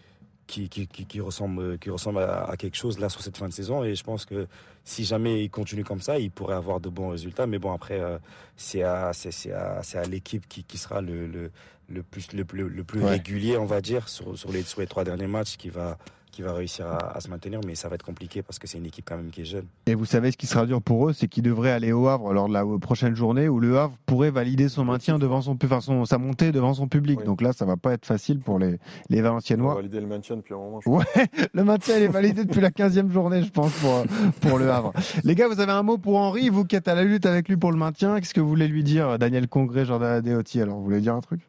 L: qui, qui, qui, ressemble, qui ressemble à, quelque chose là sur cette fin de saison. Et je pense que si jamais il continue comme ça, il pourrait avoir de bons résultats. Mais bon, après, euh, c'est à, à, à l'équipe qui, qui sera le, le, le plus, le, le plus régulier, on va dire, sur, sur, les, sur les trois derniers matchs, qui va, qui va réussir à, se maintenir, mais ça va être compliqué parce que c'est une équipe quand même qui est jeune.
D: Et vous savez ce qui sera dur pour eux, c'est qu'ils devraient aller au Havre lors de la prochaine journée où le Havre pourrait valider son maintien devant son, enfin son sa montée devant son public. Donc là, ça va pas être facile pour les, les Valenciennois.
I: valider le maintien depuis un moment.
D: Ouais, le maintien est validé depuis la 15e journée, je pense, pour, pour le Havre. Les gars, vous avez un mot pour Henri, vous qui êtes à la lutte avec lui pour le maintien. Qu'est-ce que vous voulez lui dire, Daniel Congrès, Jordan Adeoti? Alors, vous voulez dire un truc?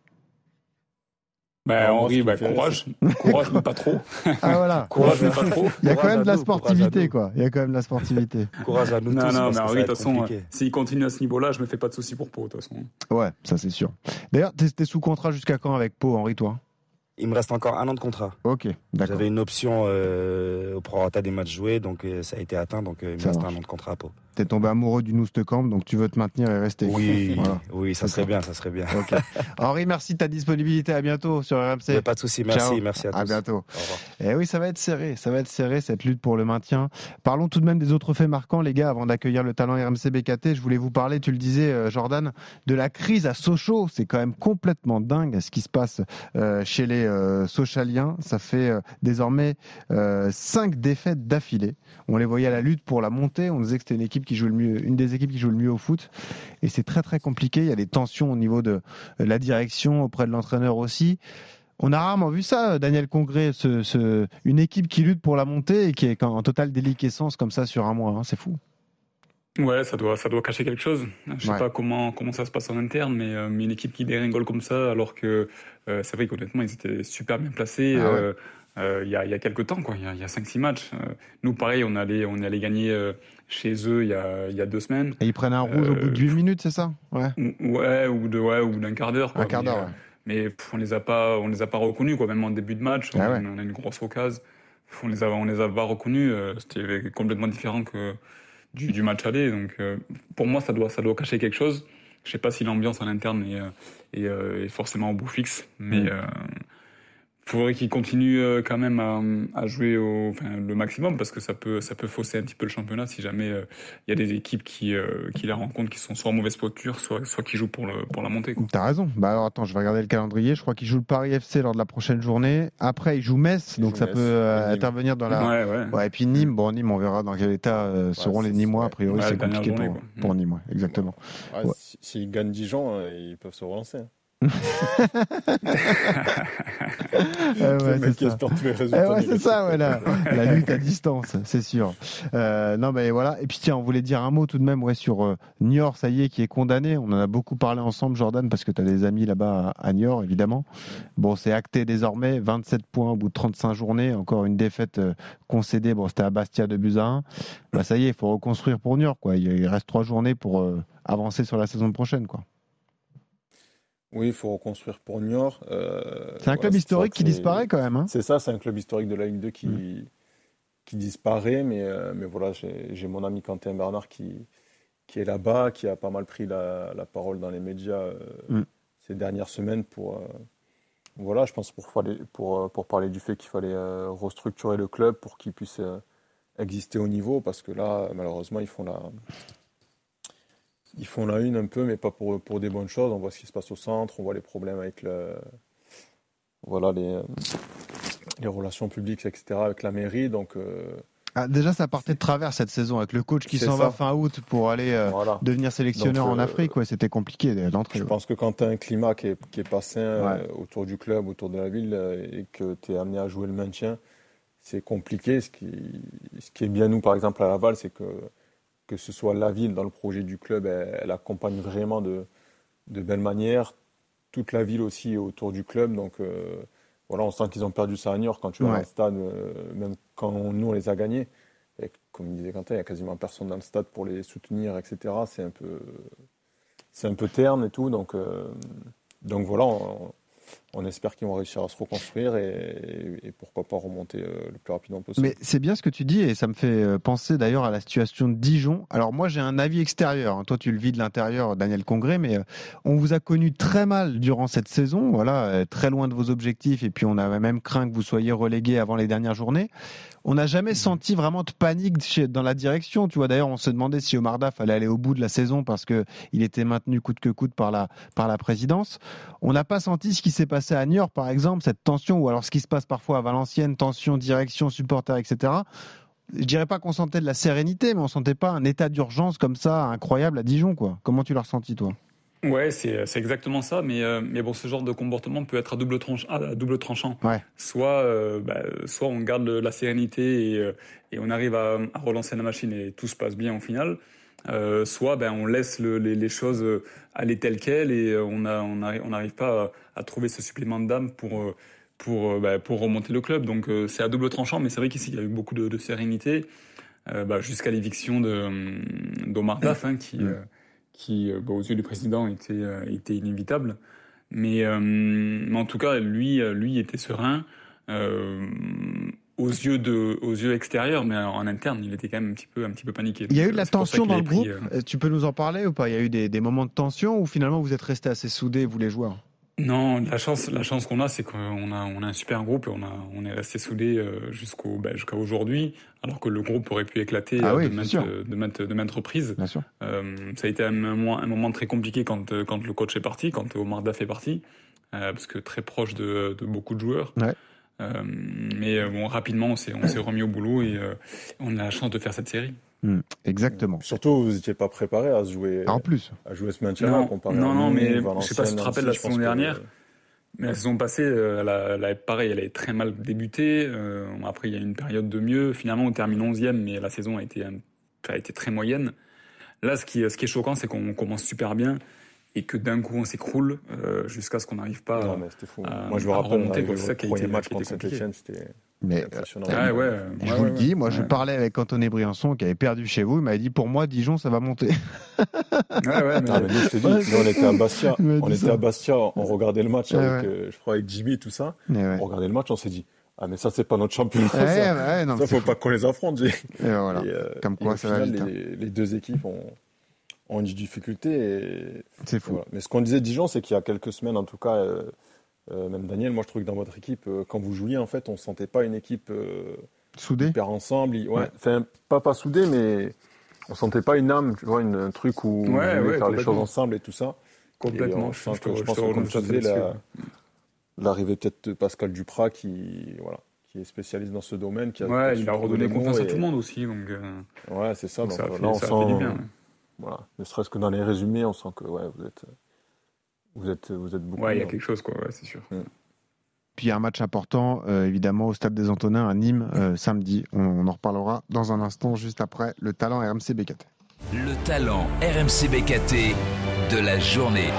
E: Ben, Henri, ben, courage. Courage, mais pas trop.
D: Ah, voilà.
E: courage, mais pas trop.
D: Il y a quand même de la sportivité, quoi. Il y a quand même de la sportivité.
L: courage à nous
E: non,
L: tous.
E: Non, mais Henri, de toute façon, s'il continue à ce niveau-là, je me fais pas de soucis pour Pau, de toute façon.
D: Ouais, ça, c'est sûr. D'ailleurs, t'es sous contrat jusqu'à quand avec Pau, Henri, toi?
L: Il me reste encore un an de contrat.
D: Ok, d'accord.
L: J'avais une option euh, au prorata des matchs joués, donc euh, ça a été atteint, donc euh, il me reste un an de contrat à Pau.
D: T'es tombé amoureux du Camp, donc tu veux te maintenir et rester.
L: Oui, oui, ça serait bien, ça serait bien.
D: Henri, merci de ta disponibilité. À bientôt sur RMC.
L: pas de souci, merci, merci à tous.
D: À bientôt. Et eh oui, ça va être serré, ça va être serré cette lutte pour le maintien. Parlons tout de même des autres faits marquants, les gars, avant d'accueillir le talent RMC BKT. Je voulais vous parler, tu le disais, euh, Jordan, de la crise à Sochaux. C'est quand même complètement dingue ce qui se passe chez les euh, Sochaliens. Ça fait désormais cinq défaites d'affilée. On les voyait à la lutte pour la montée. On disait que c'était une équipe qui joue le mieux, une des équipes qui joue le mieux au foot. Et c'est très très compliqué. Il y a des tensions au niveau de la direction, auprès de l'entraîneur aussi. On a rarement vu ça, Daniel Congrès, ce, une équipe qui lutte pour la montée et qui est en totale déliquescence comme ça sur un mois. Hein. c'est fou.
E: Ouais, ça doit, ça doit cacher quelque chose. Je sais pas comment, comment ça se passe en interne, mais, euh, une équipe qui déringole comme ça, alors que euh, c'est vrai qu'honnêtement, ils étaient super bien placés. Ah euh, euh, il y, a, y a quelques temps, quoi. Il y a, y a 5-6 matchs. Nous, pareil, on allait, on allait gagner chez eux il y a, y a deux semaines.
D: Et ils prennent un rouge au bout de 8 minutes, c'est ça?
E: Ouais. Ouais, ou de, ouais, ou d'un quart d'heure.
D: Un quart d'heure.
E: mais on les a pas, on les a pas reconnus quoi. Même en début de match, ah on, a une grosse occasion, on les a, on les a pas reconnus. C'était complètement différent que du, du match aller. Donc pour moi, ça doit, ça doit cacher quelque chose. Je sais pas si l'ambiance en interne est, est, forcément au bout fixe, mais mm faudrait qu'il continue euh, quand même à, jouer au, enfin, le maximum parce que ça peut, ça peut fausser un petit peu le championnat si jamais euh, il y a des équipes qui, euh, qui les rencontrent qui sont soit en mauvaise posture, soit, soit qui jouent pour, le, pour la montée.
D: T'as raison. Bah alors attends, je vais regarder le calendrier. Je crois qu'ils jouent le Paris FC lors de la prochaine journée. Après, ils jouent Metz, donc ça peut intervenir dans la.
E: Ouais, ouais.
D: ouais, et puis Nîmes, bon, Nîmes, on verra dans quel état seront les Nîmois. A priori, c'est compliqué pour, pour Nîmes, exactement.
I: S'ils gagnent Dijon, ils peuvent se relancer. Hein.
D: c'est ça, la, lutte à distance, c'est sûr. Euh, non, mais voilà. Et puis tiens, on voulait dire un mot tout de même ouais, sur euh, Niort, ça y est, qui est condamné. On en a beaucoup parlé ensemble, Jordan, parce que tu as des amis là-bas à, Niort, évidemment. Bon, c'est acté désormais, 27 points au bout de 35 journées. Encore une défaite euh, concédée. Bon, c'était à Bastia de Buzyn. Bah, ça y est, il faut reconstruire pour Niort. Quoi. Il reste trois journées pour avancer sur la saison prochaine. Quoi.
I: Oui, il faut reconstruire pour Niort.
D: Euh, c'est un club historique qui disparaît quand même. Hein.
I: c'est ça, c'est un club historique de la Ligue 2 qui, mm. qui disparaît. Mais, euh, mais voilà, j'ai mon ami Quentin Bernard qui, qui est là-bas, qui a pas mal pris la, la parole dans les médias euh, mm. ces dernières semaines pour, voilà, je pense pour, pour, pour parler du fait qu'il fallait restructurer le club pour qu'il puisse exister au niveau. Parce que là, malheureusement, ils font la ils font la une un peu, mais pas pour, pour des bonnes choses. On voit ce qui se passe au centre, on voit les problèmes avec le, voilà, les, les relations publiques, etc., avec la mairie. Donc, euh,
D: ah, déjà, ça partait de travers cette saison avec le coach qui s'en va fin août pour aller euh, devenir sélectionneur en euh, Afrique. Ouais, c'était compliqué d'entrer.
I: Je pense que quand tu as un climat qui est, qui est pas sain autour du club, autour de la ville, et que tu es amené à jouer le maintien, c'est compliqué. Ce qui, ce qui est bien, nous, par exemple, à Laval, c'est que que ce soit la ville dans le projet du club, elle, accompagne vraiment de, de belle manière. Toute la ville aussi autour du club. Donc euh, voilà, on sent qu'ils ont perdu ça à New York quand tu vas dans le stade, euh, même quand nous on les a gagnés. Et comme disait Quentin, il n'y a quasiment personne dans le stade pour les soutenir, etc. C'est un peu, c'est un peu terne et tout. Donc, euh, donc voilà, on espère qu'ils vont réussir à se reconstruire et, pourquoi pas remonter euh, le plus rapidement possible.
D: Mais c'est bien ce que tu dis et ça me fait euh, penser d'ailleurs à la situation de Dijon. Alors moi j'ai un avis extérieur, hein. toi tu le vis de l'intérieur Daniel Congré, mais euh, on vous a connu très mal durant cette saison, voilà, très loin de vos objectifs et puis on avait même craint que vous soyez relégué avant les dernières journées. On n'a jamais mmh. senti vraiment de panique dans la direction. Tu vois, d'ailleurs, on se demandait si Omar Daf allait aller au bout de la saison parce que il était maintenu coûte que coûte par la, par la présidence. On n'a pas senti ce qui s'est passé à Niort, par exemple, cette tension, ou alors ce qui se passe parfois à Valenciennes, tension, direction, supporter, etc. Je dirais pas qu'on sentait de la sérénité, mais on sentait pas un état d'urgence comme ça incroyable à Dijon, quoi. Comment tu l'as ressenti, toi?
E: Ouais, c'est exactement ça, mais, euh, mais bon, ce genre de comportement peut être à double, tranche, à double tranchant.
D: Ouais.
E: Soit, euh, bah, soit on garde la sérénité et, euh, et on arrive à, à, relancer la machine et tout se passe bien au final. Soit ben, on laisse le, les, les, choses aller telles quelles et on n'arrive on on pas à, à, trouver ce supplément d'âme pour, pour, bah, pour remonter le club. Donc c'est à double tranchant, mais c'est vrai qu'ici il y a eu beaucoup de, de sérénité bah, jusqu'à l'éviction d'Omar Daf hein, qui qui, euh, aux yeux du président, était, euh, était inévitable. Mais, euh, mais, en tout cas, lui, lui était serein. Aux yeux de, aux yeux extérieurs, mais en interne, il était quand même un petit peu, un petit peu paniqué.
D: Il y a eu de la tension dans le groupe. Tu peux nous en parler ou pas? Il y a eu des, des moments de tension ou finalement vous êtes restés assez soudés, vous les joueurs?
E: Non, la chance, la chance qu'on a, c'est qu'on a, on a un super groupe et on a, on est resté soudés euh, jusqu'au, bah, jusqu'à aujourd'hui, alors que le groupe aurait pu éclater
D: ah
E: euh, de, maintes, de, de, reprises.
D: Bien sûr.
E: Euh, ça a été un, un, moment très compliqué quand, quand le coach est parti, quand Omar Daf est parti, parce que très proche de, de beaucoup de joueurs.
D: Ouais.
E: Mais bon, rapidement, on s'est, on s'est remis au boulot et on a la chance de faire cette série.
D: Hmm, exactement.
I: Surtout, vous n'étiez pas préparé à jouer.
D: En plus.
I: À jouer ce maintien-là
E: comparé non, non, mais je sais pas si tu te rappelles la saison dernière. Mais la saison passée, euh, elle a, pareil, elle a très mal débuté. Euh, après, il y a une période de mieux. Finalement, on termine 11e, mais la saison a été, a été très moyenne. Là, ce qui, ce qui est choquant, c'est qu'on commence super bien et que d'un coup, on s'écroule euh, jusqu'à ce qu'on n'arrive pas
I: non, mais fou. à, Moi, je me rappelle, remonter.
E: Le
I: premier match contre Saint-Etienne, c'était
D: Mais euh, ouais, je vous le dis, moi je parlais avec Anthony Briançon qui avait perdu chez vous, il m'avait dit pour moi Dijon ça va monter.
I: ouais, ouais, mais... Ah, nous, je dit, on était à Bastia, on était à Bastia, on regardait le match avec, euh, je crois avec Jimmy et tout ça, on regardait le match, on s'est dit ah mais ça c'est pas notre champion. ça, ouais, non, ça faut pas qu'on les affronte. Et
D: voilà. Euh, Comme quoi ça va
I: vite, hein. les, deux équipes ont, ont une difficulté. C'est fou. Mais ce qu'on disait Dijon, c'est qu'il y a quelques semaines, en tout cas, euh, même Daniel, moi je trouve que dans votre équipe, euh, quand vous jouiez, en fait, on sentait pas une équipe euh,
D: soudée,
I: hyper ensemble. Ouais, Enfin, pas pas soudée, mais on sentait pas une âme, tu vois, une, un truc où on voulait faire les choses ensemble et tout ça.
E: Complètement. je, pense que,
I: comme tu disais, l'arrivée peut-être de Pascal Duprat qui, voilà, qui est spécialiste dans ce domaine. Qui
E: a ouais, il a redonné confiance à tout le monde aussi. Donc,
I: Ouais, c'est ça. Donc, ça, là, on sent, du bien. Voilà, ne serait-ce que dans les résumés, on sent que ouais, vous êtes vous êtes, vous êtes beaucoup.
E: Ouais, il y a quelque chose, quoi, ouais, c'est sûr. Mm.
D: Puis un match important, euh, évidemment, au Stade des Antonins à Nîmes, euh, samedi. On, en reparlera dans un instant, juste après le talent RMC BKT.
B: Le talent RMC BKT de la journée.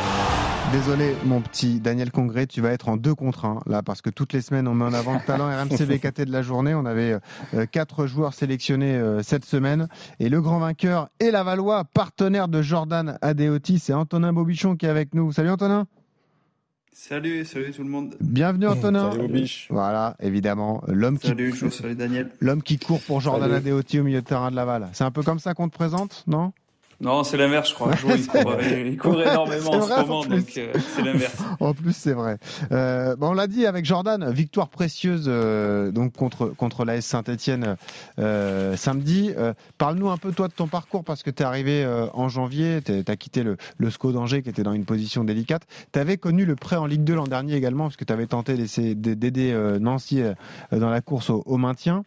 D: Désolé, mon petit Daniel Congré, tu vas être en deux contre un là parce que toutes les semaines on met en avant le talent RMC BKT de la journée. On avait euh, quatre joueurs sélectionnés euh, cette semaine et le grand vainqueur est la Valois, partenaire de Jordan Adeoti. C'est Antonin Bobichon qui est avec nous. Salut Antonin.
M: Salut, salut tout le monde.
D: Bienvenue Antonin.
I: Salut Bobiche.
D: Voilà, évidemment, l'homme qui
M: salut Daniel.
D: L'homme qui court pour Jordan Adeoti au milieu de terrain de Laval. C'est un peu comme ça qu'on te présente, non?
M: Non, c'est l'inverse, je crois. il, court, énormément en ce moment, donc euh, c'est l'inverse.
D: En plus, c'est vrai. Euh, bon, on l'a dit avec Jordan, victoire précieuse euh, donc contre contre l'AS Saint-Etienne euh, samedi. Euh, parle-nous un peu toi de ton parcours parce que tu es arrivé en janvier, tu as quitté le, le SCO d'Angers qui était dans une position délicate. Tu avais connu le prêt en Ligue 2 l'an dernier également parce que tu avais tenté d'aider Nancy dans la course au, au maintien.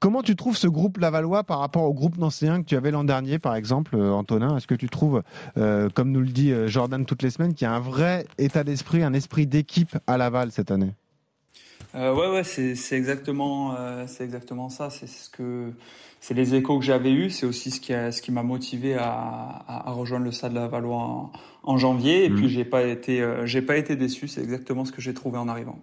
D: Comment tu trouves ce groupe Lavallois par rapport au groupe nancéen que tu avais l'an dernier, par exemple, euh, Antonin? Est-ce que tu trouves, euh, comme nous le dit euh, Jordan toutes les semaines, qu'il y a un vrai état d'esprit, un esprit d'équipe à Laval cette année?
M: Euh, Ouais, ouais, c'est exactement, c'est exactement ça. C'est ce que c'est les échos que j'avais eus, c'est aussi ce qui, a, ce qui m'a motivé à, à, rejoindre le Stade de la Valois en, en janvier. Et mmh. puis j'ai pas été, euh, j'ai pas été déçu. C'est exactement ce que j'ai trouvé en arrivant.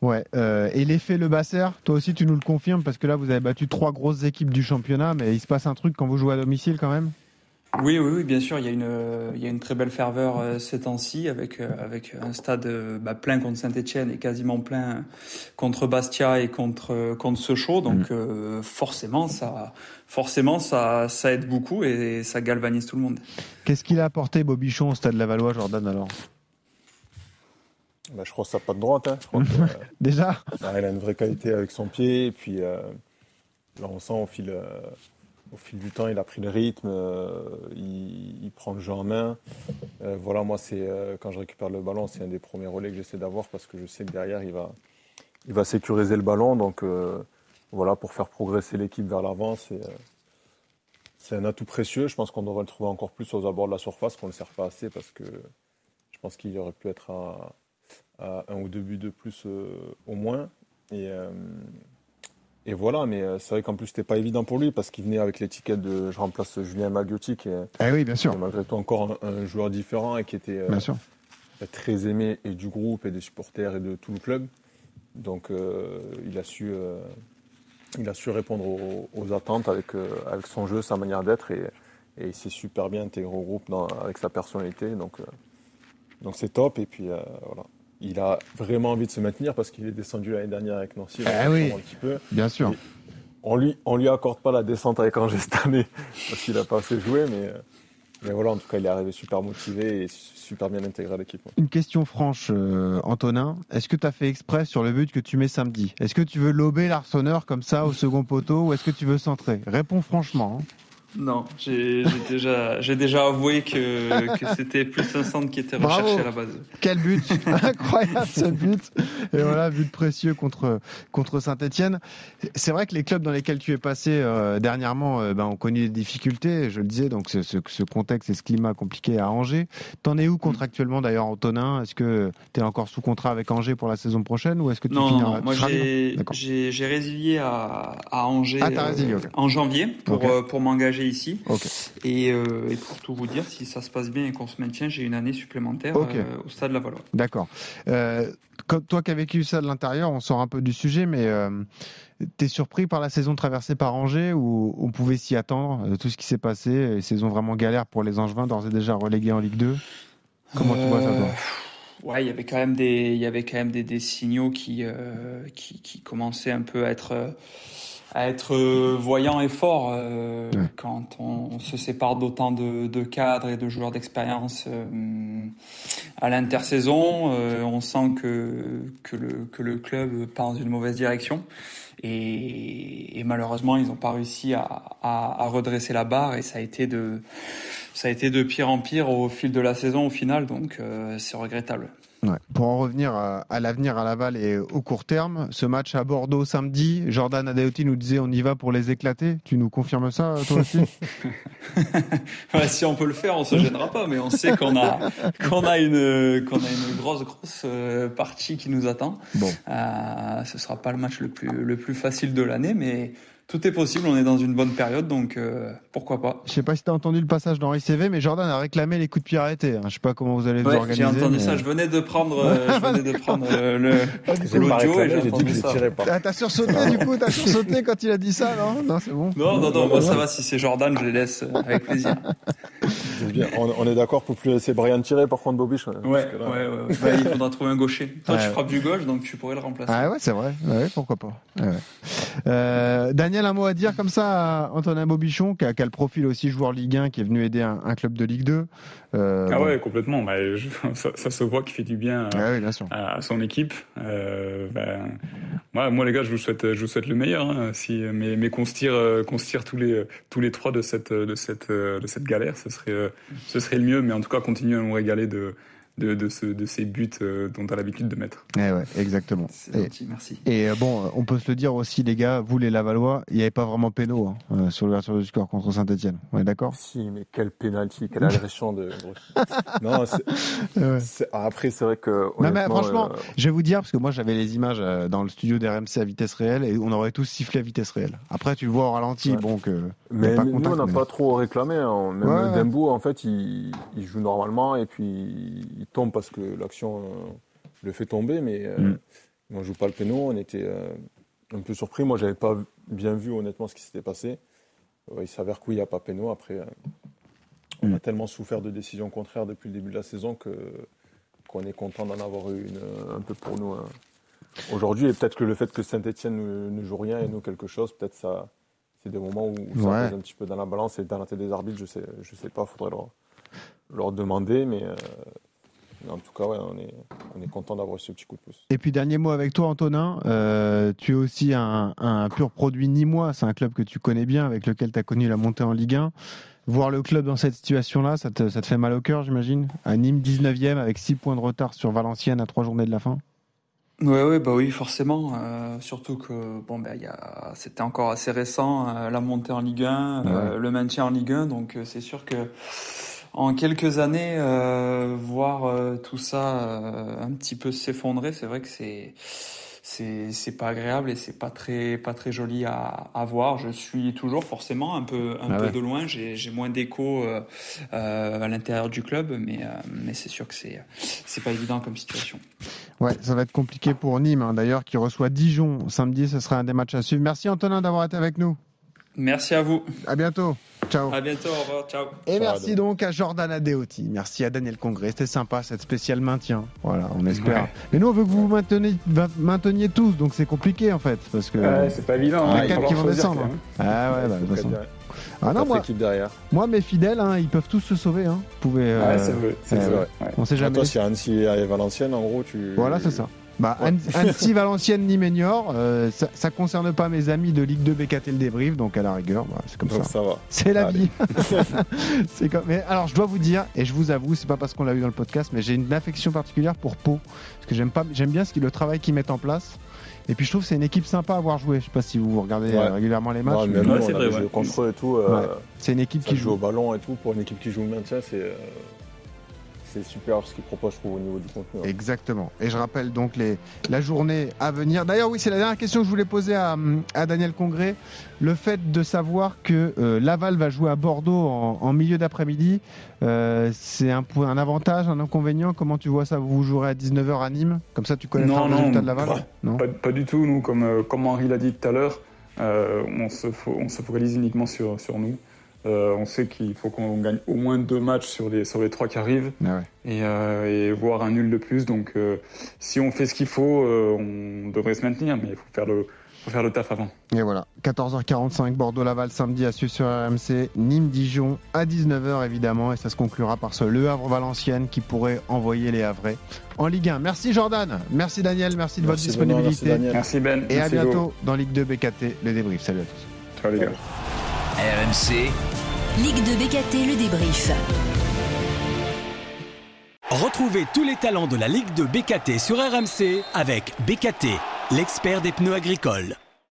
D: Ouais. Euh, et l'effet Le Basser, toi aussi tu nous le confirmes parce que là vous avez battu trois grosses équipes du championnat, mais il se passe un truc quand vous jouez à domicile quand même?
M: Oui, oui, oui, bien sûr. Il y a une, il y a une très belle ferveur euh, ces temps-ci avec euh, avec un stade euh, bah, plein contre Saint-Étienne et quasiment plein contre Bastia et contre contre Sochaux. Donc mm. forcément, ça forcément ça ça aide beaucoup et ça galvanise tout le monde.
D: Qu'est-ce qu'il a apporté Bobichon au stade de la Valois, Jordan alors?
I: Bah, je crois que ça pas de droite. Hein.
D: Déjà?
I: il a une vraie qualité avec son pied et puis là on sent au fil au fil du temps, il a pris le rythme, euh, il, prend le jeu en main. Euh, voilà, moi, c'est euh, quand je récupère le ballon, c'est un des premiers relais que j'essaie d'avoir parce que je sais que derrière, il va, il va sécuriser le ballon. Donc, voilà, pour faire progresser l'équipe vers l'avant, c'est un atout précieux. Je pense qu'on devrait le trouver encore plus aux abords de la surface, qu'on ne le sert pas assez parce que je pense qu'il aurait pu être à, un ou deux buts de plus au moins. Et voilà, mais euh, c'est vrai qu'en plus c'était pas évident pour lui parce qu'il venait avec l'étiquette de je remplace Julien Magliotti qui est,
D: ah oui, bien sûr.
I: malgré tout encore un, joueur différent et qui était euh, très aimé et du groupe et des supporters et de tout le club. Donc euh, il a su il a su répondre aux, attentes avec avec son jeu, sa manière d'être et, et il s'est super bien intégré au groupe avec sa personnalité. Donc donc c'est top et puis voilà il a vraiment envie de se maintenir parce qu'il est descendu l'année dernière avec Nancy.
D: Ah oui, un petit peu. bien sûr.
I: on lui, on lui accorde pas la descente avec Angers cette année parce qu'il a pas assez joué, mais, mais voilà, en tout cas, il est arrivé super motivé et super bien intégré à l'équipe.
D: Une question franche, euh, Antonin. Est-ce que tu as fait exprès sur le but que tu mets samedi? Est-ce que tu veux lober l'arseneur comme ça au second poteau ou est-ce que tu veux centrer? Réponds franchement. Hein.
M: Non, j'ai déjà, déjà avoué que, que c'était plus un centre qui était recherché à la base.
D: Quel but. Incroyable ce but. Et voilà, but précieux contre, contre Saint-Etienne. C'est vrai que les clubs dans lesquels tu es passé euh, dernièrement euh, ben, ont connu des difficultés, je le disais, donc ce, ce, contexte et ce climat compliqué à Angers. T'en es où contractuellement d'ailleurs, Antonin? Est-ce que tu es encore sous contrat avec Angers pour la saison prochaine ou est-ce que tu
M: non, non, moi j'ai résilié à, à Angers ah,
D: euh,
M: en janvier pour, pour m'engager ici. Et, pour tout vous dire, si ça se passe bien et qu'on se maintient, j'ai une année supplémentaire au Stade La Valois.
D: D'accord. toi qui as vécu ça de l'intérieur, on sort un peu du sujet, mais T'es surpris par la saison traversée par Angers ou on pouvait s'y attendre Tout ce qui s'est passé, saison vraiment galère pour les Angevins, d'ores et déjà relégués en Ligue 2. Comment tu vois ça toi?
M: Ouais, il y avait quand même des, il y avait quand même des, des signaux qui, euh, qui, qui, commençaient un peu à être, à être voyants et forts euh, quand on, se sépare d'autant de, de, cadres et de joueurs d'expérience euh, à l'intersaison. Euh, on sent que, que, le, que le club part dans une mauvaise direction. Et, et malheureusement, ils n'ont pas réussi à, à, à redresser la barre et ça a été de, ça a été de pire en pire au fil de la saison au final, donc euh, c'est regrettable.
D: Pour en revenir à, l'avenir à Laval et au court terme, ce match à Bordeaux samedi, Jordan Adeoti nous disait on y va pour les éclater. Tu nous confirmes ça, toi aussi?
M: Si on peut le faire, on se gênera pas, mais on sait qu'on a qu'on a une qu'on a une grosse grosse euh, partie qui nous attend. Bon, euh, ce sera pas le match le plus le plus facile de l'année, mais tout est possible, on est dans une bonne période, donc euh, pourquoi pas.
D: Je sais pas si tu as entendu le passage d'Henri CV, mais Jordan a réclamé les coups de pied arrêtés. Hein. Je sais pas comment vous allez vous organiser.
M: J'ai entendu ça, je venais de prendre, euh, je venais de prendre euh, le l'audio et j'ai entendu ça.
D: Ah, t'as sursauté du coup, t'as sursauté quand il a dit ça, non? Non, c'est bon.
M: Non, non, non, moi ça va, si c'est Jordan, je les laisse avec plaisir.
I: Bien. On, est d'accord pour plus laisser Brian tirer par contre Bobiche.
M: Ouais, ouais, ouais, bah, il faudra trouver un gaucher. Toi, tu frappes du gauche, donc tu pourrais le remplacer.
D: Ah ouais, c'est vrai. Ouais, pourquoi pas. Euh, Daniel, un mot à dire comme ça à Antonin Bobichon, qui a, le profil aussi joueur Ligue 1, qui est venu aider un, club de Ligue 2.
E: Euh, ah ouais, complètement. Bah, ça, se voit qu'il fait du bien, ah à, son équipe. Euh, ben, moi, les gars, je vous souhaite, je vous souhaite le meilleur. Hein, si, mais mais qu'on se tire, qu'on se tire tous les tous les trois de cette de cette de cette galère, ce serait ce serait le mieux. Mais en tout cas, continuer à nous régaler de de, de, ce, de ces buts euh, dont tu as l'habitude de mettre.
D: Eh ouais, exactement.
M: C'est gentil, merci.
D: Et euh, bon, on peut se le dire aussi, les gars, vous les Lavallois, il n'y avait pas vraiment péno hein, euh, sur l'ouverture du score contre Saint-Etienne. On est d'accord?
I: Si, mais quel penalty, quelle agression de. non, c'est... après, c'est vrai que.
D: Non, mais franchement, je vais vous dire, parce que moi j'avais les images dans le studio d'RMC à vitesse réelle et on aurait tous sifflé à vitesse réelle. Après, tu le vois au ralenti, bon, que.
I: Mais nous, on n'a pas trop réclamé. Hein. Même Dembo, en fait, il, il joue normalement et puis il tombe parce que l'action euh, le fait tomber, mais euh, mm. on ne joue pas le péno. On était euh, un peu surpris. Moi, j'avais pas bien vu honnêtement ce qui s'était passé. il s'avère qu'il n'y a pas péno. Après, on a mm. tellement souffert de décisions contraires depuis le début de la saison que qu'on est content d'en avoir eu une, un peu pour nous hein. aujourd'hui. Et peut-être que le fait que Saint-Etienne ne, joue rien et nous quelque chose, peut-être ça, c'est des moments où ça pèse un petit peu dans la balance et dans la tête des arbitres. Je sais, je sais pas, faudrait leur, leur demander, mais en tout cas, on est, on est content d'avoir ce petit coup de pouce.
D: Et puis, dernier mot avec toi, Antonin. Euh, tu es aussi un, pur produit nîmois. C'est un club que tu connais bien, avec lequel tu as connu la montée en Ligue 1. Voir le club dans cette situation-là, ça te, fait mal au cœur, j'imagine? À Nîmes, 19e, avec 6 points de retard sur Valenciennes à 3 journées de la fin?
M: Ouais, ouais, bah oui, forcément. Euh, surtout que bon, ben, c'était encore assez récent, euh, la montée en Ligue 1, le maintien en Ligue 1. Donc, c'est sûr que en quelques années, euh, voir euh, tout ça euh, un petit peu s'effondrer, c'est vrai que c'est c'est c'est pas agréable et c'est pas très pas très joli à, à voir. Je suis toujours forcément un peu un ah peu de loin. J'ai j'ai moins d'écho euh, à l'intérieur du club, mais mais c'est sûr que c'est c'est pas évident comme situation.
D: Ouais, ça va être compliqué pour Nîmes hein, d'ailleurs qui reçoit Dijon samedi. Ce sera un des matchs à suivre. Merci Antonin d'avoir été avec nous.
M: Merci à vous.
D: À bientôt. Ciao.
M: À bientôt, au revoir, ciao.
D: Et merci donc à Jordan Adeoti. Merci à Daniel Congrès. C'était sympa cette spéciale maintien. Voilà, on espère. Mais nous, on veut que vous mainteniez, mainteniez tous, donc c'est compliqué en fait. Parce que.
E: Ouais, c'est pas évident.
D: Il y a quatre qui vont descendre. Hein. Ah ouais, bah, de toute façon.
I: Ah non, moi, derrière.
D: moi, mes fidèles, hein, ils peuvent tous se sauver. Hein. Vous pouvez.
E: Euh... Ouais, c'est vrai. C'est vrai.
D: On sait jamais.
I: toi, si Annecy et Valenciennes, en gros, tu.
D: Voilà, c'est ça. Bah, Annecy, Valenciennes, Niménior, euh, ça, ça concerne pas mes amis de Ligue 2 BKT le débrief, donc à la rigueur, bah, c'est comme ça.
I: ça va.
D: C'est la vie. c'est comme... mais alors, je dois vous dire, et je vous avoue, c'est pas parce qu'on l'a eu dans le podcast, mais j'ai une affection particulière pour Pau, parce que j'aime pas, j'aime bien ce le travail qu'ils mettent en place. Et puis je trouve que c'est une équipe sympa à voir jouer. Je sais pas si vous regardez euh, régulièrement les matchs.
I: Ouais, c'est vrai. Contre eux et tout. Euh,
D: c'est une équipe qui
I: joue au ballon et tout. Pour une équipe qui joue le maintien, c'est c'est super ce qu'il propose, je trouve, au niveau du contenu.
D: Exactement. Et je rappelle donc les, la journée à venir. D'ailleurs, oui, c'est la dernière question que je voulais poser à, à Daniel Congré. Le fait de savoir que euh, Laval va jouer à Bordeaux en, milieu d'après-midi, euh, c'est un, un avantage, un inconvénient Comment tu vois ça? Vous jouerez à 19h à Nîmes? Comme ça, tu connais le résultat de Laval?
E: Non, pas, pas, du tout. Nous, comme, comme Henri l'a dit tout à l'heure, on, se, on se focalise uniquement sur, sur nous. Euh, on sait qu'il faut qu'on gagne au moins deux matchs sur les, sur les trois qui arrivent
D: ah
E: et, euh, et, voire un nul de plus. Donc euh, si on fait ce qu'il faut, on devrait se maintenir, mais il faut faire le, faut faire le taf avant.
D: Et voilà, 14h45, Bordeaux-Laval samedi à suivre sur RMC, Nîmes-Dijon à 19h évidemment, et ça se conclura par ce Le Havre-Valenciennes qui pourrait envoyer les Havrais en Ligue 1. Merci Jordan, merci Daniel, merci de votre disponibilité.
E: merci, Ben.
D: Et à bientôt dans Ligue 2 BKT, le débrief. Salut à tous.
E: Ciao les gars.
B: RMC.
C: Ligue de BKT, le débrief.
A: Retrouvez tous les talents de la Ligue de BKT sur RMC avec BKT, l'expert des pneus agricoles.